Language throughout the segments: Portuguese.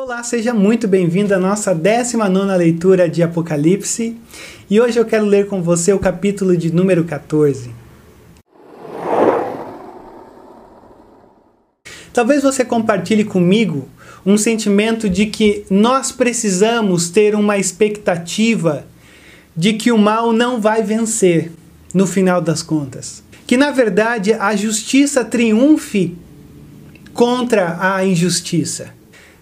Olá, seja muito bem-vindo à nossa 19 leitura de Apocalipse e hoje eu quero ler com você o capítulo de número 14. Talvez você compartilhe comigo um sentimento de que nós precisamos ter uma expectativa de que o mal não vai vencer no final das contas. Que na verdade a justiça triunfe contra a injustiça.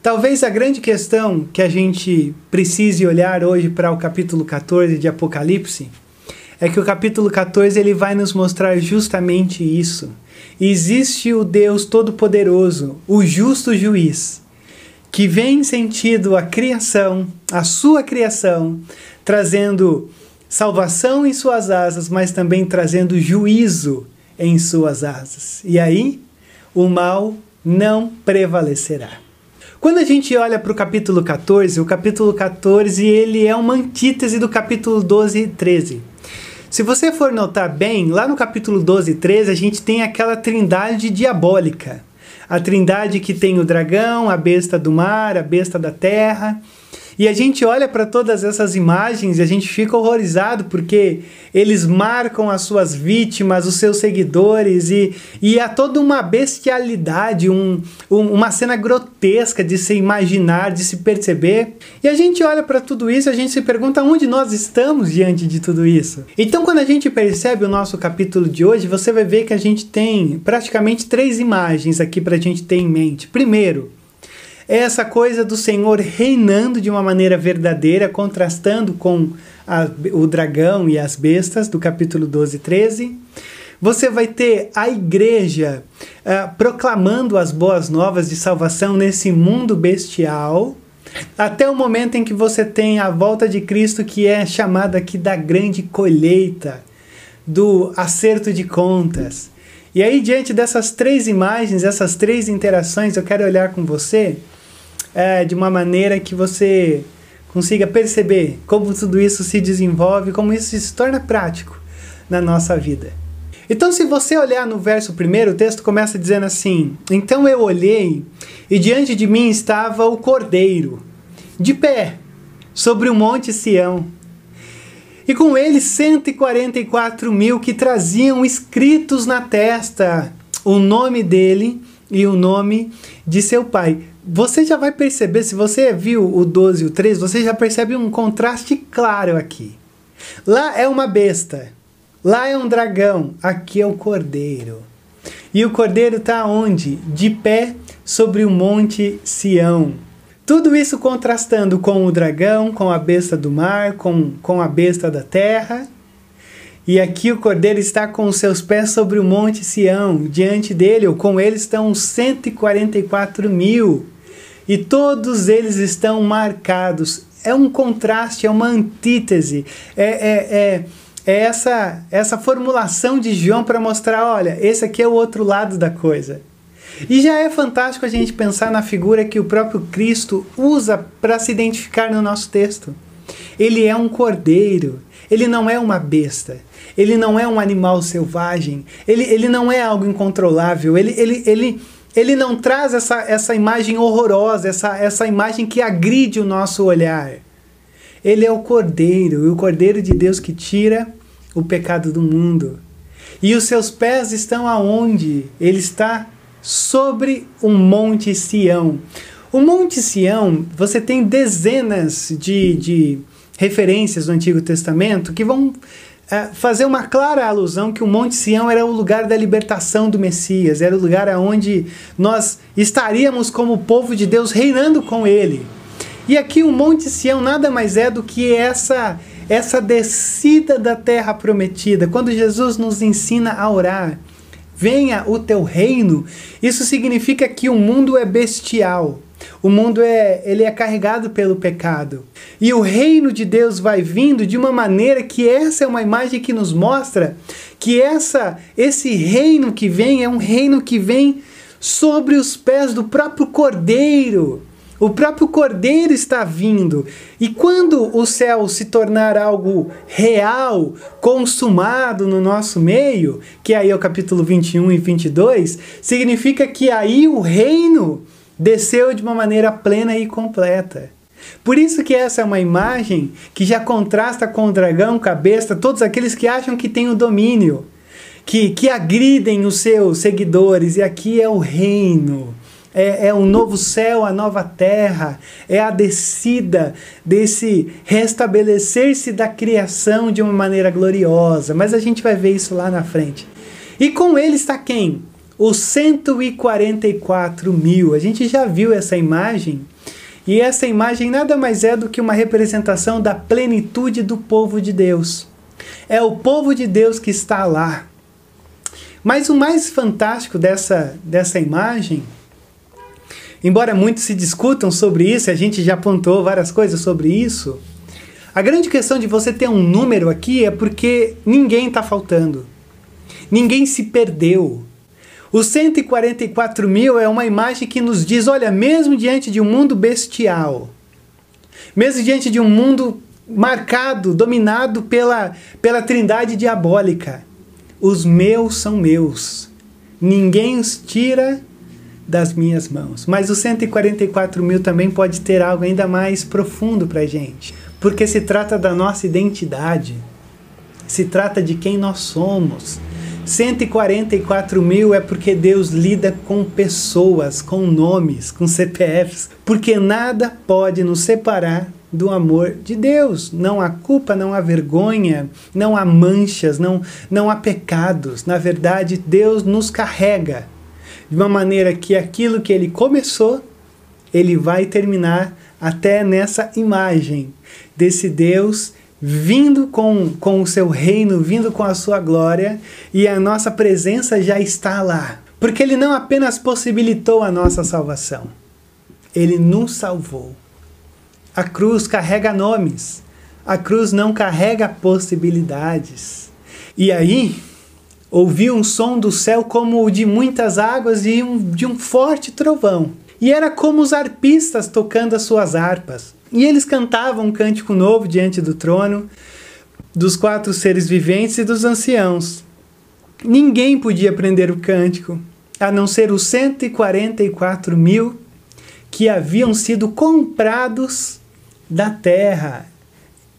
Talvez a grande questão que a gente precise olhar hoje para o capítulo 14 de Apocalipse é que o capítulo 14 ele vai nos mostrar justamente isso. Existe o Deus Todo-Poderoso, o justo juiz, que vem sentido a criação, a sua criação, trazendo salvação em suas asas, mas também trazendo juízo em suas asas. E aí, o mal não prevalecerá. Quando a gente olha para o capítulo 14, o capítulo 14 ele é uma antítese do capítulo 12 e 13. Se você for notar bem, lá no capítulo 12 e 13 a gente tem aquela trindade diabólica. A trindade que tem o dragão, a besta do mar, a besta da terra e a gente olha para todas essas imagens e a gente fica horrorizado porque eles marcam as suas vítimas, os seus seguidores e, e há toda uma bestialidade, um, um, uma cena grotesca de se imaginar, de se perceber. E a gente olha para tudo isso e a gente se pergunta onde nós estamos diante de tudo isso. Então, quando a gente percebe o nosso capítulo de hoje, você vai ver que a gente tem praticamente três imagens aqui para a gente ter em mente. Primeiro, é essa coisa do Senhor reinando de uma maneira verdadeira, contrastando com a, o dragão e as bestas, do capítulo 12 e 13. Você vai ter a igreja uh, proclamando as boas novas de salvação nesse mundo bestial, até o momento em que você tem a volta de Cristo, que é chamada aqui da grande colheita, do acerto de contas. E aí, diante dessas três imagens, essas três interações, eu quero olhar com você é, de uma maneira que você consiga perceber como tudo isso se desenvolve, como isso se torna prático na nossa vida. Então, se você olhar no verso primeiro, o texto começa dizendo assim: Então eu olhei, e diante de mim estava o cordeiro, de pé, sobre o monte Sião. E com ele 144 mil que traziam escritos na testa o nome dele e o nome de seu pai você já vai perceber, se você viu o 12 e o 13, você já percebe um contraste claro aqui. Lá é uma besta, lá é um dragão, aqui é o cordeiro. E o cordeiro está onde? De pé sobre o monte Sião. Tudo isso contrastando com o dragão, com a besta do mar, com, com a besta da terra. E aqui o cordeiro está com os seus pés sobre o monte Sião. Diante dele, ou com ele, estão 144 mil e todos eles estão marcados. É um contraste, é uma antítese, é, é, é, é essa, essa formulação de João para mostrar: olha, esse aqui é o outro lado da coisa. E já é fantástico a gente pensar na figura que o próprio Cristo usa para se identificar no nosso texto. Ele é um cordeiro, ele não é uma besta, ele não é um animal selvagem, ele, ele não é algo incontrolável, ele, ele, ele, ele não traz essa, essa imagem horrorosa, essa, essa imagem que agride o nosso olhar. Ele é o Cordeiro, o Cordeiro de Deus que tira o pecado do mundo. E os seus pés estão aonde? Ele está sobre um monte Sião. O Monte Sião, você tem dezenas de, de referências no Antigo Testamento que vão fazer uma clara alusão que o Monte Sião era o lugar da libertação do Messias, era o lugar onde nós estaríamos como povo de Deus reinando com ele. E aqui o Monte Sião nada mais é do que essa essa descida da terra prometida. Quando Jesus nos ensina a orar, venha o teu reino, isso significa que o mundo é bestial. O mundo é, ele é carregado pelo pecado. E o reino de Deus vai vindo de uma maneira que essa é uma imagem que nos mostra que essa esse reino que vem é um reino que vem sobre os pés do próprio Cordeiro. O próprio Cordeiro está vindo. E quando o céu se tornar algo real, consumado no nosso meio, que aí é o capítulo 21 e 22, significa que aí o reino desceu de uma maneira plena e completa. Por isso que essa é uma imagem que já contrasta com o dragão, cabeça, todos aqueles que acham que têm o domínio, que, que agridem os seus seguidores, e aqui é o reino. É, é o novo céu, a nova terra, é a descida desse restabelecer-se da criação de uma maneira gloriosa. Mas a gente vai ver isso lá na frente. E com ele está quem? Os 144 mil. A gente já viu essa imagem e essa imagem nada mais é do que uma representação da plenitude do povo de Deus. É o povo de Deus que está lá. Mas o mais fantástico dessa, dessa imagem, embora muitos se discutam sobre isso, a gente já apontou várias coisas sobre isso, a grande questão de você ter um número aqui é porque ninguém está faltando. Ninguém se perdeu. Os 144 mil é uma imagem que nos diz: olha, mesmo diante de um mundo bestial, mesmo diante de um mundo marcado, dominado pela, pela trindade diabólica, os meus são meus. Ninguém os tira das minhas mãos. Mas os 144 mil também pode ter algo ainda mais profundo para a gente, porque se trata da nossa identidade, se trata de quem nós somos 144 mil é porque Deus lida com pessoas, com nomes, com CPFs, porque nada pode nos separar do amor de Deus. Não há culpa, não há vergonha, não há manchas, não, não há pecados. Na verdade, Deus nos carrega de uma maneira que aquilo que ele começou, ele vai terminar até nessa imagem desse Deus vindo com, com o seu reino, vindo com a sua glória, e a nossa presença já está lá. Porque ele não apenas possibilitou a nossa salvação, ele nos salvou. A cruz carrega nomes, a cruz não carrega possibilidades. E aí, ouvi um som do céu como o de muitas águas e um, de um forte trovão. E era como os arpistas tocando as suas harpas. E eles cantavam um cântico novo diante do trono, dos quatro seres viventes e dos anciãos. Ninguém podia aprender o cântico, a não ser os 144 mil que haviam sido comprados da terra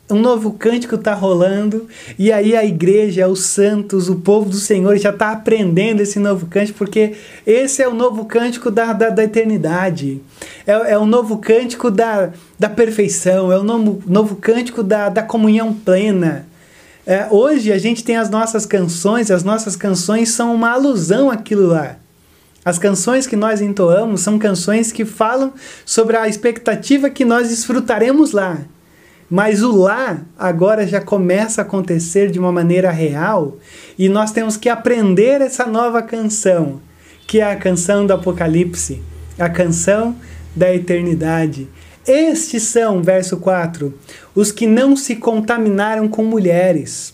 um novo cântico está rolando, e aí a igreja, os santos, o povo do Senhor já está aprendendo esse novo cântico, porque esse é o novo cântico da, da, da eternidade, é, é o novo cântico da, da perfeição, é o novo, novo cântico da, da comunhão plena. É, hoje a gente tem as nossas canções, as nossas canções são uma alusão àquilo lá. As canções que nós entoamos são canções que falam sobre a expectativa que nós desfrutaremos lá. Mas o lá agora já começa a acontecer de uma maneira real e nós temos que aprender essa nova canção, que é a canção do Apocalipse, a canção da eternidade. Estes são, verso 4, os que não se contaminaram com mulheres,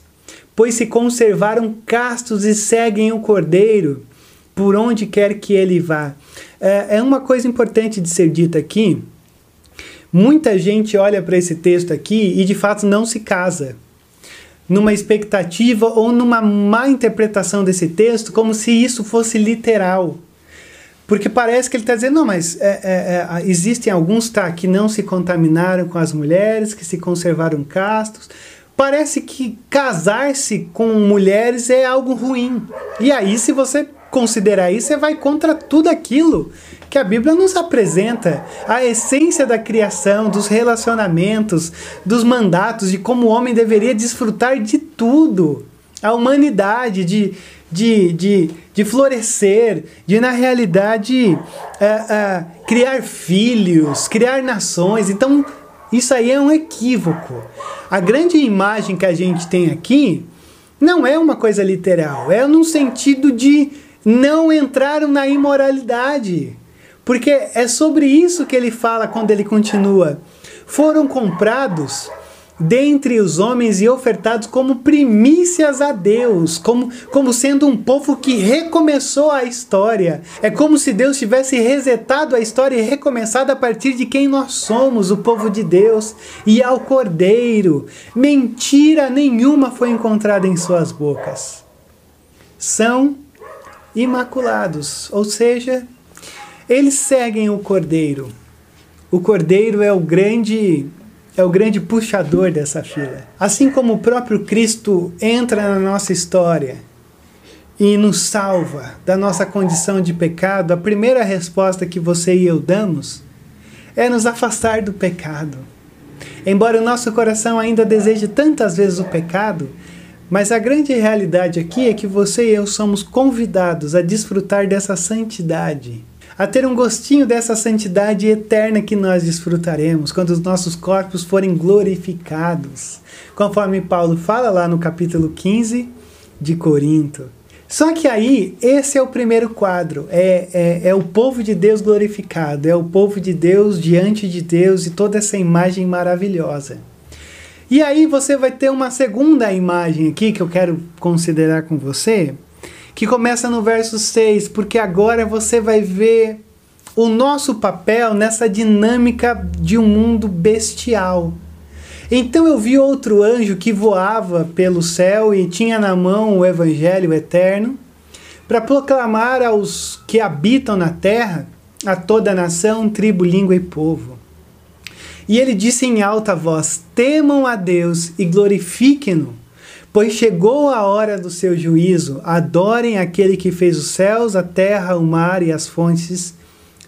pois se conservaram castos e seguem o Cordeiro por onde quer que ele vá. É, é uma coisa importante de ser dita aqui Muita gente olha para esse texto aqui e de fato não se casa, numa expectativa ou numa má interpretação desse texto, como se isso fosse literal. Porque parece que ele está dizendo, não, mas é, é, é, existem alguns tá, que não se contaminaram com as mulheres, que se conservaram castos. Parece que casar-se com mulheres é algo ruim. E aí, se você considerar isso, você vai contra tudo aquilo que a Bíblia nos apresenta a essência da criação, dos relacionamentos, dos mandatos, de como o homem deveria desfrutar de tudo. A humanidade, de, de, de, de florescer, de, na realidade, uh, uh, criar filhos, criar nações. Então, isso aí é um equívoco. A grande imagem que a gente tem aqui não é uma coisa literal, é no sentido de não entraram na imoralidade. Porque é sobre isso que ele fala quando ele continua. Foram comprados dentre os homens e ofertados como primícias a Deus, como, como sendo um povo que recomeçou a história. É como se Deus tivesse resetado a história e recomeçado a partir de quem nós somos, o povo de Deus, e ao Cordeiro. Mentira nenhuma foi encontrada em suas bocas. São imaculados, ou seja, Eles seguem o cordeiro. O cordeiro é o grande é o grande puxador dessa fila. Assim como o próprio Cristo entra na nossa história e nos salva da nossa condição de pecado, a primeira resposta que você e eu damos é nos afastar do pecado. Embora o nosso coração ainda deseje tantas vezes o pecado, mas a grande realidade aqui é que você e eu somos convidados a desfrutar dessa santidade a ter um gostinho dessa santidade eterna que nós desfrutaremos quando os nossos corpos forem glorificados, conforme Paulo fala lá no capítulo 15 de Corinto. Só que aí, esse é o primeiro quadro: é, é, é, o povo de Deus glorificado, é o povo de Deus diante de Deus e toda essa imagem maravilhosa. E aí você vai ter uma segunda imagem aqui que eu quero considerar com você, que começa no verso 6, porque agora você vai ver o nosso papel nessa dinâmica de um mundo bestial. Então eu vi outro anjo que voava pelo céu e tinha na mão o evangelho eterno para proclamar aos que habitam na terra, a toda nação, tribo, língua e povo. E ele disse em alta voz: Temam a Deus e glorifiquem-no Pois chegou a hora do seu juízo. Adorem aquele que fez os céus, a terra, o mar e as fontes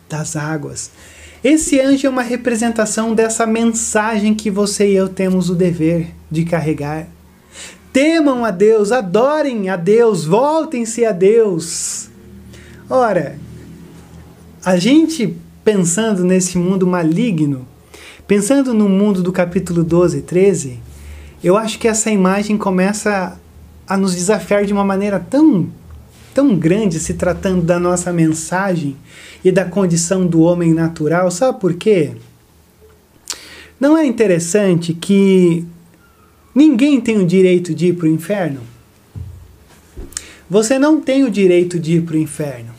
das águas. Esse anjo é uma representação dessa mensagem que você e eu temos o dever de carregar. Temam a Deus, adorem a Deus, voltem-se a Deus. Ora, a gente pensando nesse mundo maligno, pensando no mundo do capítulo 12 e 13, eu acho que essa imagem começa a nos desafiar de uma maneira tão tão grande se tratando da nossa mensagem e da condição do homem natural. Sabe por quê? Não é interessante que ninguém tem o direito de ir para o inferno? Você não tem o direito de ir para o inferno.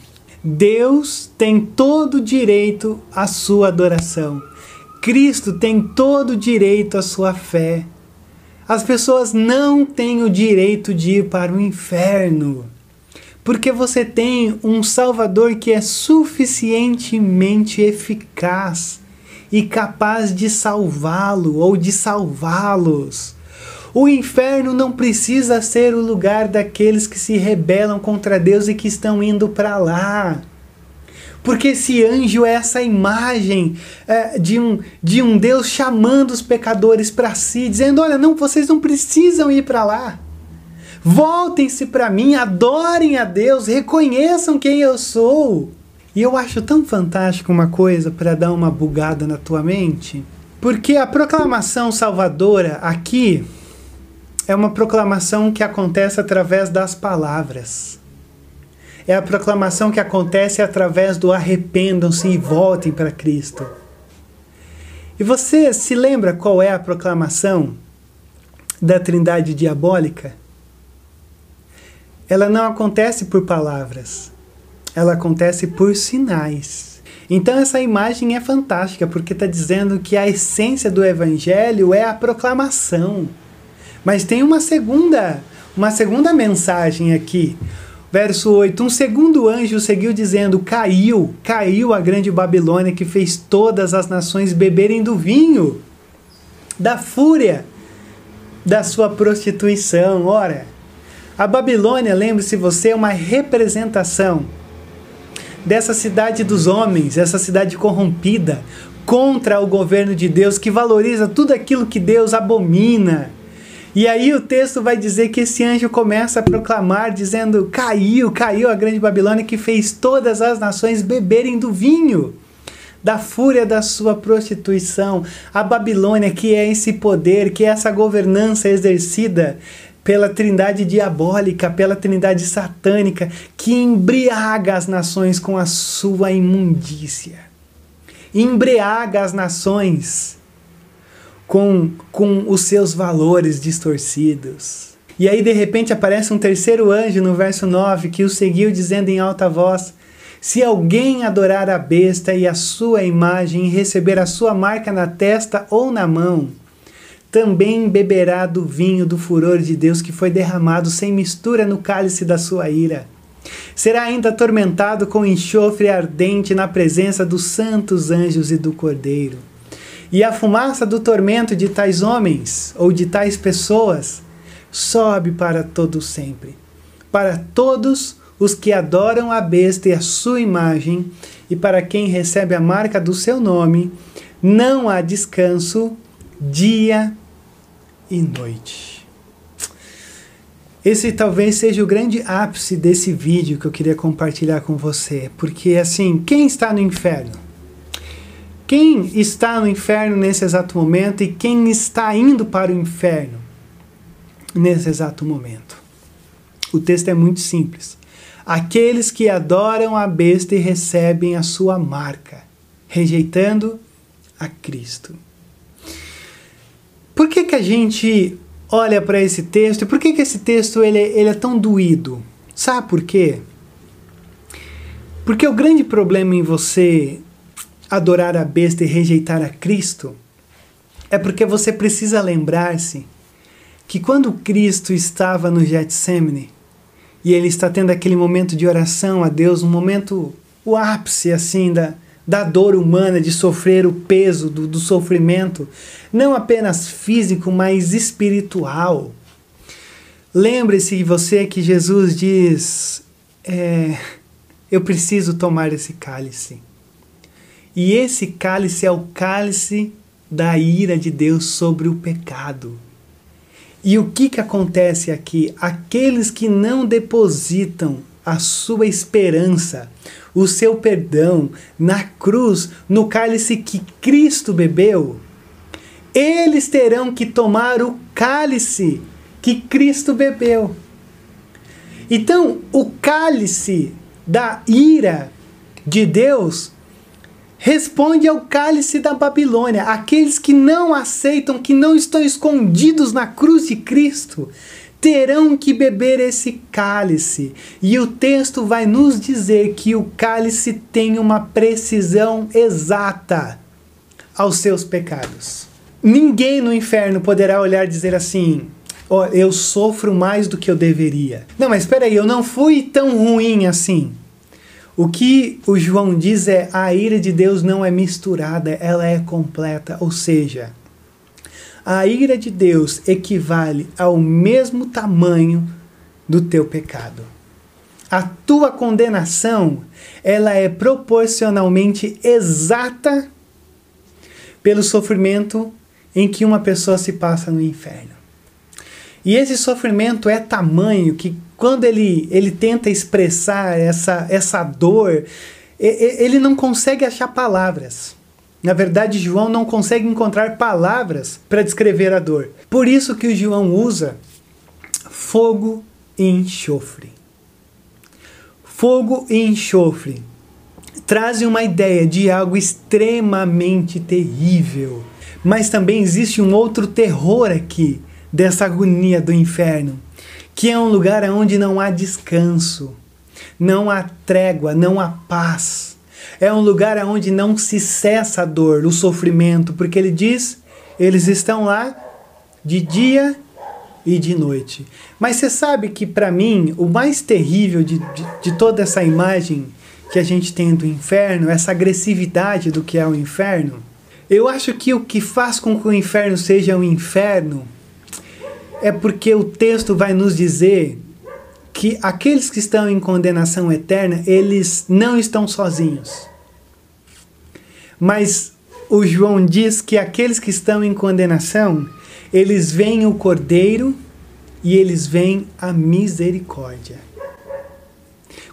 Deus tem todo o direito à sua adoração. Cristo tem todo o direito à sua fé. As pessoas não têm o direito de ir para o inferno, porque você tem um Salvador que é suficientemente eficaz e capaz de salvá-lo ou de salvá-los. O inferno não precisa ser o lugar daqueles que se rebelam contra Deus e que estão indo para lá. Porque esse anjo é essa imagem é, de, um, de um Deus chamando os pecadores para si, dizendo: Olha, não, vocês não precisam ir para lá. Voltem-se para mim, adorem a Deus, reconheçam quem eu sou. E eu acho tão fantástico uma coisa para dar uma bugada na tua mente, porque a proclamação salvadora aqui é uma proclamação que acontece através das palavras é a proclamação que acontece através do arrependam-se e voltem para Cristo. E você se lembra qual é a proclamação da Trindade diabólica? Ela não acontece por palavras, ela acontece por sinais. Então essa imagem é fantástica porque está dizendo que a essência do Evangelho é a proclamação. Mas tem uma segunda, uma segunda mensagem aqui. Verso 8: Um segundo anjo seguiu dizendo: Caiu, caiu a grande Babilônia que fez todas as nações beberem do vinho, da fúria da sua prostituição. Ora, a Babilônia, lembre-se você, é uma representação dessa cidade dos homens, essa cidade corrompida, contra o governo de Deus, que valoriza tudo aquilo que Deus abomina e aí o texto vai dizer que esse anjo começa a proclamar, dizendo: Caiu, caiu a grande Babilônia que fez todas as nações beberem do vinho da fúria da sua prostituição. A Babilônia, que é esse poder, que é essa governança exercida pela trindade diabólica, pela trindade satânica, que embriaga as nações com a sua imundícia. Embriaga as nações com, com os seus valores distorcidos. E aí de repente aparece um terceiro anjo no verso 9 que o seguiu dizendo em alta voz: Se alguém adorar a besta e a sua imagem e receber a sua marca na testa ou na mão, também beberá do vinho do furor de Deus que foi derramado sem mistura no cálice da sua ira. será ainda atormentado com enxofre ardente na presença dos santos anjos e do Cordeiro. E a fumaça do tormento de tais homens ou de tais pessoas sobe para todo sempre, para todos os que adoram a besta e a sua imagem, e para quem recebe a marca do seu nome, não há descanso dia e noite. Esse talvez seja o grande ápice desse vídeo que eu queria compartilhar com você, porque assim, quem está no inferno? Quem está no inferno nesse exato momento e quem está indo para o inferno nesse exato momento? O texto é muito simples. Aqueles que adoram a besta e recebem a sua marca, rejeitando a Cristo. Por que, que a gente olha para esse texto e por que, que esse texto ele, ele é tão doído? Sabe por quê? Porque o grande problema em você adorar a besta e rejeitar a Cristo é porque você precisa lembrar-se que quando Cristo estava no Getsemane e ele está tendo aquele momento de oração a Deus, um momento, o ápice assim da, da dor humana, de sofrer o peso do, do sofrimento, não apenas físico, mas espiritual. Lembre-se você que Jesus diz: é, Eu preciso tomar esse cálice. E esse cálice é o cálice da ira de Deus sobre o pecado. E o que, que acontece aqui? Aqueles que não depositam a sua esperança, o seu perdão na cruz, no cálice que Cristo bebeu, eles terão que tomar o cálice que Cristo bebeu. Então, o cálice da ira de Deus responde ao cálice da Babilônia. Aqueles que não aceitam, que não estão escondidos na cruz de Cristo, terão que beber esse cálice. E o texto vai nos dizer que o cálice tem uma precisão exata aos seus pecados. Ninguém no inferno poderá olhar e dizer assim: oh, eu sofro mais do que eu deveria. Não, mas espera aí, eu não fui tão ruim assim. O que o João diz é: a ira de Deus não é misturada, ela é completa. Ou seja, a ira de Deus equivale ao mesmo tamanho do teu pecado. A tua condenação, ela é proporcionalmente exata pelo sofrimento em que uma pessoa se passa no inferno. E esse sofrimento é tamanho que quando ele, ele tenta expressar essa, essa dor, ele não consegue achar palavras. Na verdade, João não consegue encontrar palavras para descrever a dor. Por isso que o João usa fogo e enxofre. Fogo e enxofre trazem uma ideia de algo extremamente terrível. Mas também existe um outro terror aqui dessa agonia do inferno, que é um lugar onde não há descanso, não há trégua, não há paz é um lugar onde não se cessa a dor, o sofrimento, porque ele diz: eles estão lá de dia e de noite. Mas você sabe que, para mim, o mais terrível de, de, de, toda essa imagem que a gente tem do inferno, essa agressividade do que é o inferno, eu acho que o que faz com que o inferno seja um inferno é porque o texto vai nos dizer que aqueles que estão em condenação eterna, eles não estão sozinhos. Mas o João diz que aqueles que estão em condenação, eles veem o Cordeiro e eles veem a misericórdia.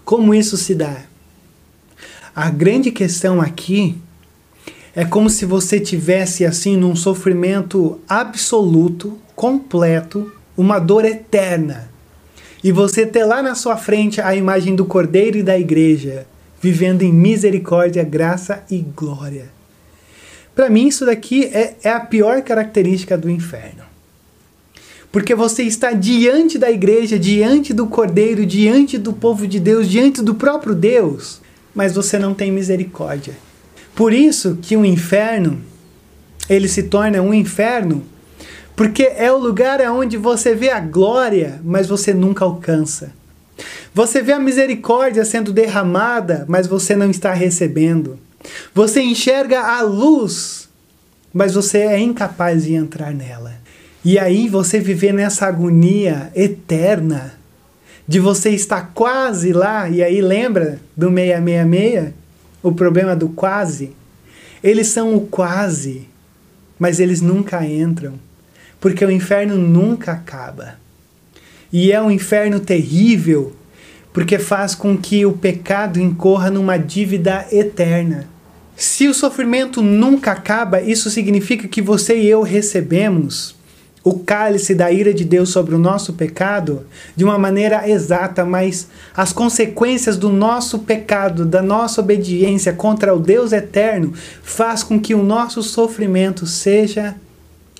Como isso se dá? A grande questão aqui é como se você tivesse assim num sofrimento absoluto, completo, uma dor eterna e você ter lá na sua frente a imagem do Cordeiro e da Igreja, vivendo em misericórdia, graça e glória. Para mim, isso daqui é, é a pior característica do inferno. Porque você está diante da igreja, diante do Cordeiro, diante do povo de Deus, diante do próprio Deus, mas você não tem misericórdia. Por isso que o inferno, ele se torna um inferno porque é o lugar onde você vê a glória, mas você nunca alcança. Você vê a misericórdia sendo derramada, mas você não está recebendo. Você enxerga a luz, mas você é incapaz de entrar nela. E aí você viver nessa agonia eterna de você estar quase lá, e aí lembra do 666? O problema do quase? Eles são o quase, mas eles nunca entram, porque o inferno nunca acaba. E é um inferno terrível, porque faz com que o pecado incorra numa dívida eterna. Se o sofrimento nunca acaba, isso significa que você e eu recebemos o cálice da ira de Deus sobre o nosso pecado de uma maneira exata, mas as consequências do nosso pecado, da nossa obediência contra o Deus eterno, faz com que o nosso sofrimento seja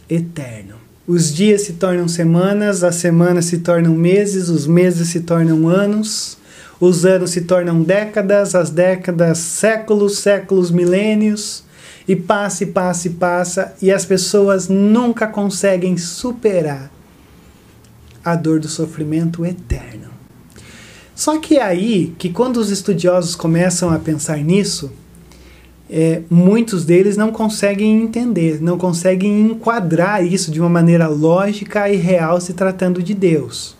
eterno. Os dias se tornam semanas, as semanas se tornam meses, os meses se tornam anos, os anos se tornam décadas, as décadas séculos, séculos milênios e passa e passa e passa, e as pessoas nunca conseguem superar a dor do sofrimento eterno. Só que é aí que quando os estudiosos começam a pensar nisso, é, muitos deles não conseguem entender, não conseguem enquadrar isso de uma maneira lógica e real se tratando de Deus.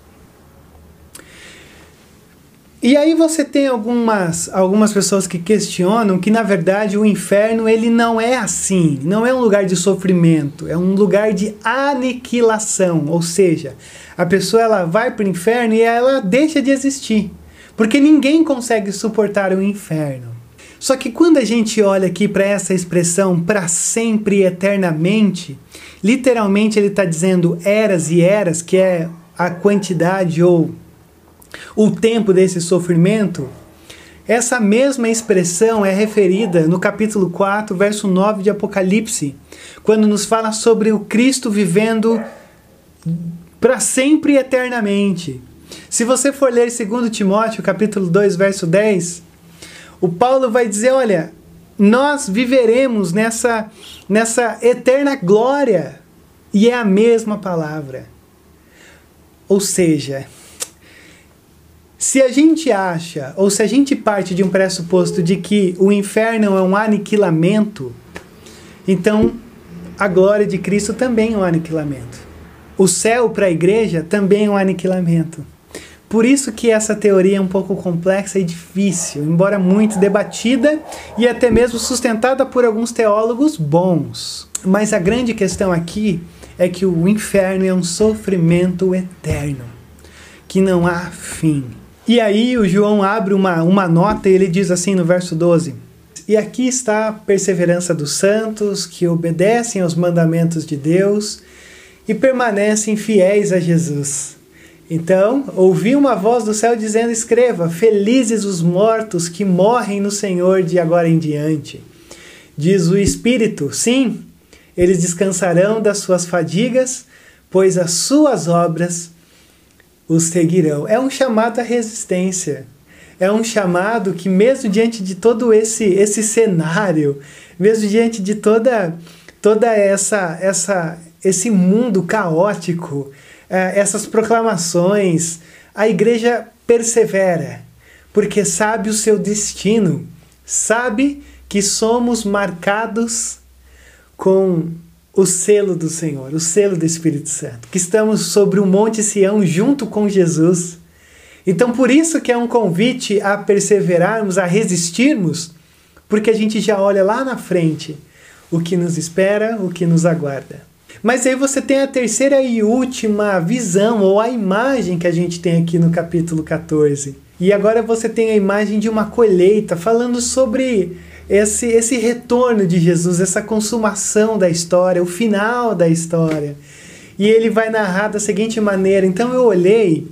E aí você tem algumas, algumas pessoas que questionam que na verdade o inferno ele não é assim, não é um lugar de sofrimento, é um lugar de aniquilação, ou seja, a pessoa ela vai para o inferno e ela deixa de existir, porque ninguém consegue suportar o inferno. Só que quando a gente olha aqui para essa expressão para sempre e eternamente, literalmente ele está dizendo eras e eras, que é a quantidade ou o tempo desse sofrimento, essa mesma expressão é referida no capítulo 4, verso 9 de Apocalipse, quando nos fala sobre o Cristo vivendo para sempre e eternamente. Se você for ler 2 Timóteo, capítulo 2, verso 10, o Paulo vai dizer, olha, nós viveremos nessa nessa eterna glória. E é a mesma palavra. Ou seja, se a gente acha, ou se a gente parte de um pressuposto de que o inferno é um aniquilamento, então a glória de Cristo também é um aniquilamento. O céu para a igreja também é um aniquilamento. Por isso que essa teoria é um pouco complexa e difícil, embora muito debatida e até mesmo sustentada por alguns teólogos bons. Mas a grande questão aqui é que o inferno é um sofrimento eterno, que não há fim. E aí o João abre uma, uma nota e ele diz assim no verso 12: E aqui está a perseverança dos santos que obedecem aos mandamentos de Deus e permanecem fiéis a Jesus. Então, ouvi uma voz do céu dizendo: Escreva, felizes os mortos que morrem no Senhor de agora em diante. Diz o Espírito: Sim, eles descansarão das suas fadigas, pois as suas obras os seguirão. É um chamado à resistência. É um chamado que, mesmo diante de todo esse, esse cenário, mesmo diante de toda, toda essa, essa, esse mundo caótico, é, essas proclamações, a igreja persevera, porque sabe o seu destino, sabe que somos marcados com o selo do Senhor, o selo do Espírito Santo, que estamos sobre o Monte Sião junto com Jesus. Então, por isso que é um convite a perseverarmos, a resistirmos, porque a gente já olha lá na frente o que nos espera, o que nos aguarda. Mas aí você tem a terceira e última visão, ou a imagem que a gente tem aqui no capítulo 14. E agora você tem a imagem de uma colheita, falando sobre esse, esse retorno de Jesus, essa consumação da história, o final da história. E ele vai narrar da seguinte maneira: Então eu olhei,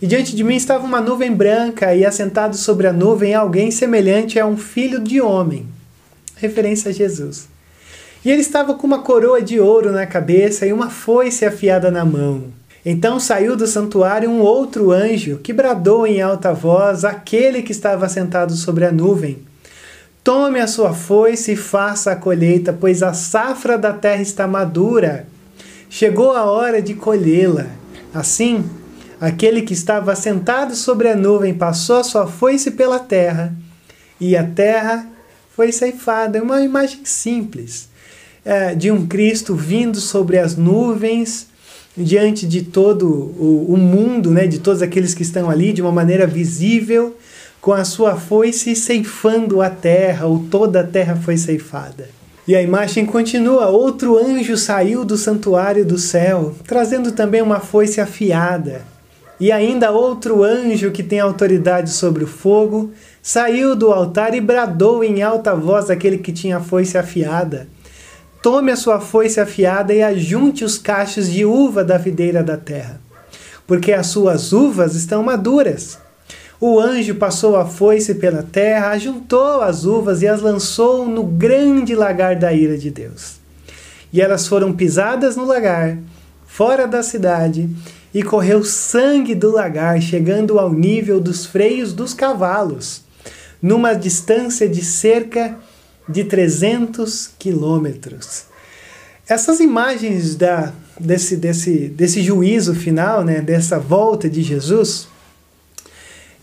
e diante de mim estava uma nuvem branca, e assentado sobre a nuvem alguém semelhante a um filho de homem. Referência a Jesus. E ele estava com uma coroa de ouro na cabeça e uma foice afiada na mão. Então saiu do santuário um outro anjo que bradou em alta voz aquele que estava sentado sobre a nuvem Tome a sua foice e faça a colheita, pois a safra da terra está madura. Chegou a hora de colhê-la. Assim, Aquele que estava sentado sobre a nuvem passou a sua foice pela terra, e a terra foi ceifada. É uma imagem simples é, de um Cristo vindo sobre as nuvens, diante de todo o, o mundo, né, de todos aqueles que estão ali, de uma maneira visível, com a sua foice ceifando a terra, ou toda a terra foi ceifada. E a imagem continua: outro anjo saiu do santuário do céu, trazendo também uma foice afiada. E ainda outro anjo que tem autoridade sobre o fogo saiu do altar e bradou em alta voz aquele que tinha a foice afiada: Tome a sua foice afiada e ajunte os cachos de uva da videira da terra, porque as suas uvas estão maduras. O anjo passou a foice pela terra, ajuntou as uvas e as lançou no grande lagar da ira de Deus. E elas foram pisadas no lagar, fora da cidade, e correu sangue do lagar, chegando ao nível dos freios dos cavalos, numa distância de cerca de 300 quilômetros. Essas imagens da, desse, desse, desse juízo final, né, dessa volta de Jesus,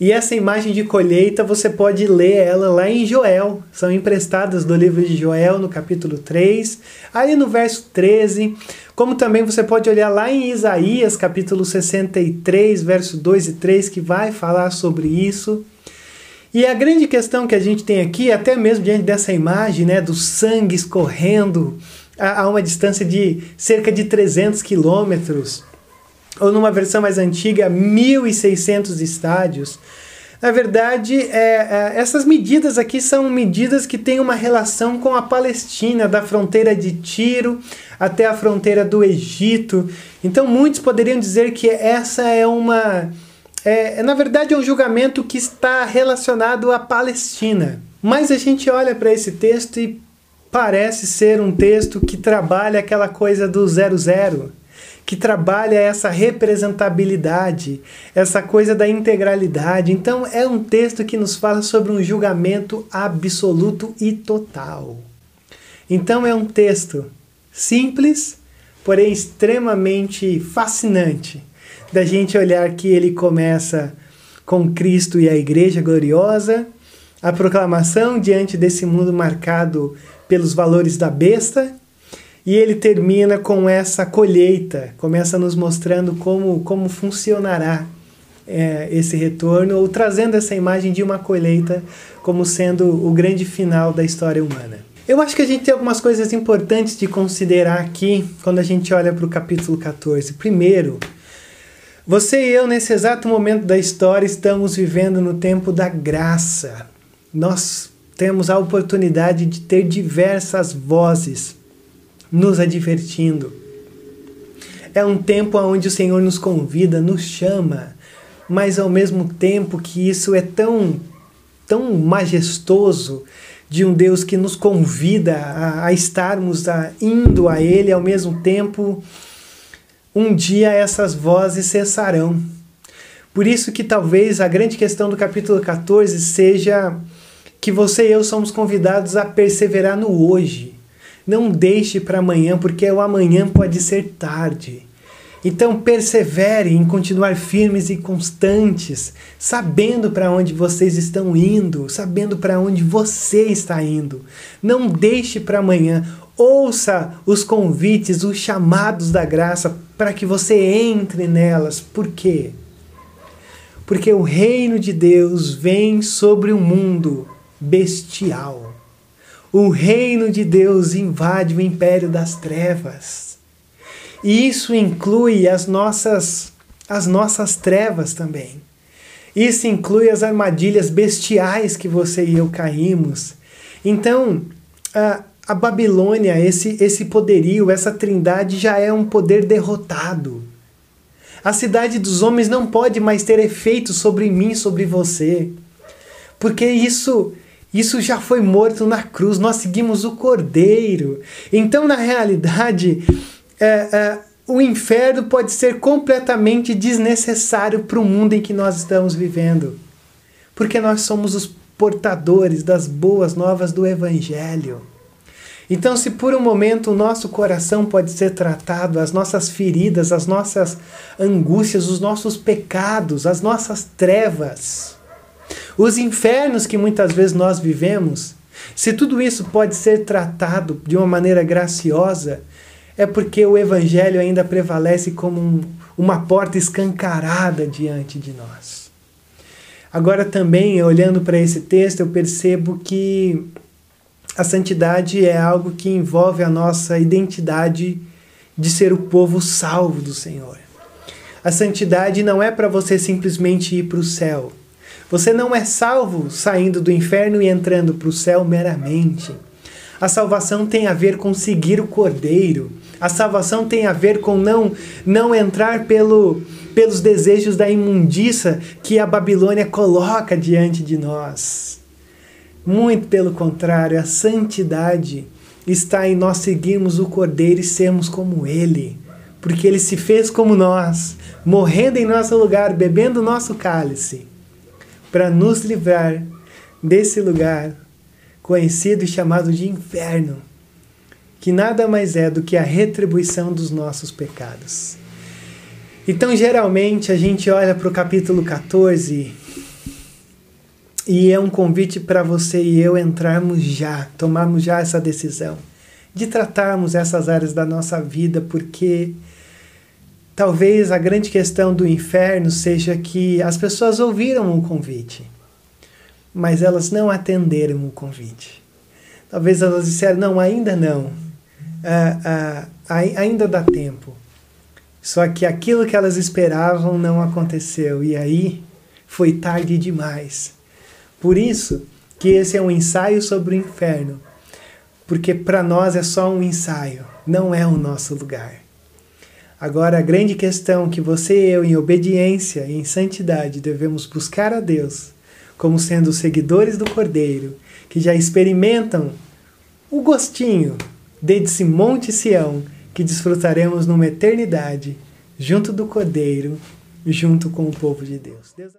e essa imagem de colheita você pode ler ela lá em Joel. São emprestadas do livro de Joel, no capítulo 3, aí no verso 13. Como também você pode olhar lá em Isaías, capítulo 63, verso 2 e 3, que vai falar sobre isso. E a grande questão que a gente tem aqui, até mesmo diante dessa imagem, né, do sangue escorrendo a, a uma distância de cerca de 300 quilômetros, ou numa versão mais antiga, 1.600 estádios. Na verdade, é, é, essas medidas aqui são medidas que têm uma relação com a Palestina, da fronteira de Tiro até a fronteira do Egito. Então, muitos poderiam dizer que essa é uma. É, é na verdade, é um julgamento que está relacionado à Palestina. Mas a gente olha para esse texto e parece ser um texto que trabalha aquela coisa do zero zero que trabalha essa representabilidade, essa coisa da integralidade. Então, é um texto que nos fala sobre um julgamento absoluto e total. Então, é um texto simples, porém extremamente fascinante da gente olhar que ele começa com Cristo e a Igreja gloriosa, a proclamação diante desse mundo marcado pelos valores da besta e ele termina com essa colheita, começa nos mostrando como, como funcionará é, esse retorno, ou trazendo essa imagem de uma colheita como sendo o grande final da história humana. Eu acho que a gente tem algumas coisas importantes de considerar aqui quando a gente olha para o capítulo 14. Primeiro, você e eu, nesse exato momento da história, estamos vivendo no tempo da graça. Nós temos a oportunidade de ter diversas vozes nos advertindo. É um tempo onde o Senhor nos convida, nos chama, mas ao mesmo tempo que isso é tão, tão majestoso de um Deus que nos convida a, a estarmos a, indo a Ele, ao mesmo tempo, um dia essas vozes cessarão. Por isso que talvez a grande questão do capítulo 14 seja que você e eu somos convidados a perseverar no hoje não deixe para amanhã, porque o amanhã pode ser tarde. Então persevere em continuar firmes e constantes, sabendo para onde vocês estão indo, sabendo para onde você está indo. Não deixe para amanhã. Ouça os convites, os chamados da graça para que você entre nelas. Por quê? Porque o reino de Deus vem sobre o um mundo bestial. O reino de Deus invade o império das trevas. E isso inclui as nossas as nossas trevas também. Isso inclui as armadilhas bestiais que você e eu caímos. Então, a, a Babilônia, esse, esse poderio, essa trindade já é um poder derrotado. A cidade dos homens não pode mais ter efeito sobre mim, sobre você. Porque isso isso já foi morto na cruz, nós seguimos o Cordeiro. Então, na realidade, é, é, o inferno pode ser completamente desnecessário para o mundo em que nós estamos vivendo, porque nós somos os portadores das boas novas do Evangelho. Então, se por um momento o nosso coração pode ser tratado, as nossas feridas, as nossas angústias, os nossos pecados, as nossas trevas, os infernos que muitas vezes nós vivemos, se tudo isso pode ser tratado de uma maneira graciosa, é porque o Evangelho ainda prevalece como um, uma porta escancarada diante de nós. Agora, também, olhando para esse texto, eu percebo que a santidade é algo que envolve a nossa identidade de ser o povo salvo do Senhor. A santidade não é para você simplesmente ir para o céu. Você não é salvo saindo do inferno e entrando para o céu meramente. A salvação tem a ver com seguir o Cordeiro. A salvação tem a ver com não, não entrar pelo, pelos desejos da imundícia que a Babilônia coloca diante de nós. Muito pelo contrário, a santidade está em nós seguirmos o Cordeiro e sermos como Ele, porque Ele se fez como nós, morrendo em nosso lugar, bebendo nosso cálice para nos livrar desse lugar conhecido e chamado de inferno, que nada mais é do que a retribuição dos nossos pecados. Então, geralmente, a gente olha para o capítulo 14 e é um convite para você e eu entrarmos já, tomarmos já essa decisão de tratarmos essas áreas da nossa vida, porque Talvez a grande questão do inferno seja que as pessoas ouviram o convite, mas elas não atenderam o convite. Talvez elas disseram: não, ainda não, ah, ah, ainda dá tempo. Só que aquilo que elas esperavam não aconteceu, e aí foi tarde demais. Por isso que esse é um ensaio sobre o inferno, porque para nós é só um ensaio, não é o nosso lugar. Agora, a grande questão que você e eu, em obediência e em santidade, devemos buscar a Deus, como sendo seguidores do Cordeiro, que já experimentam o gostinho desse Monte Sião que desfrutaremos numa eternidade, junto do Cordeiro, junto com o povo de Deus. Deus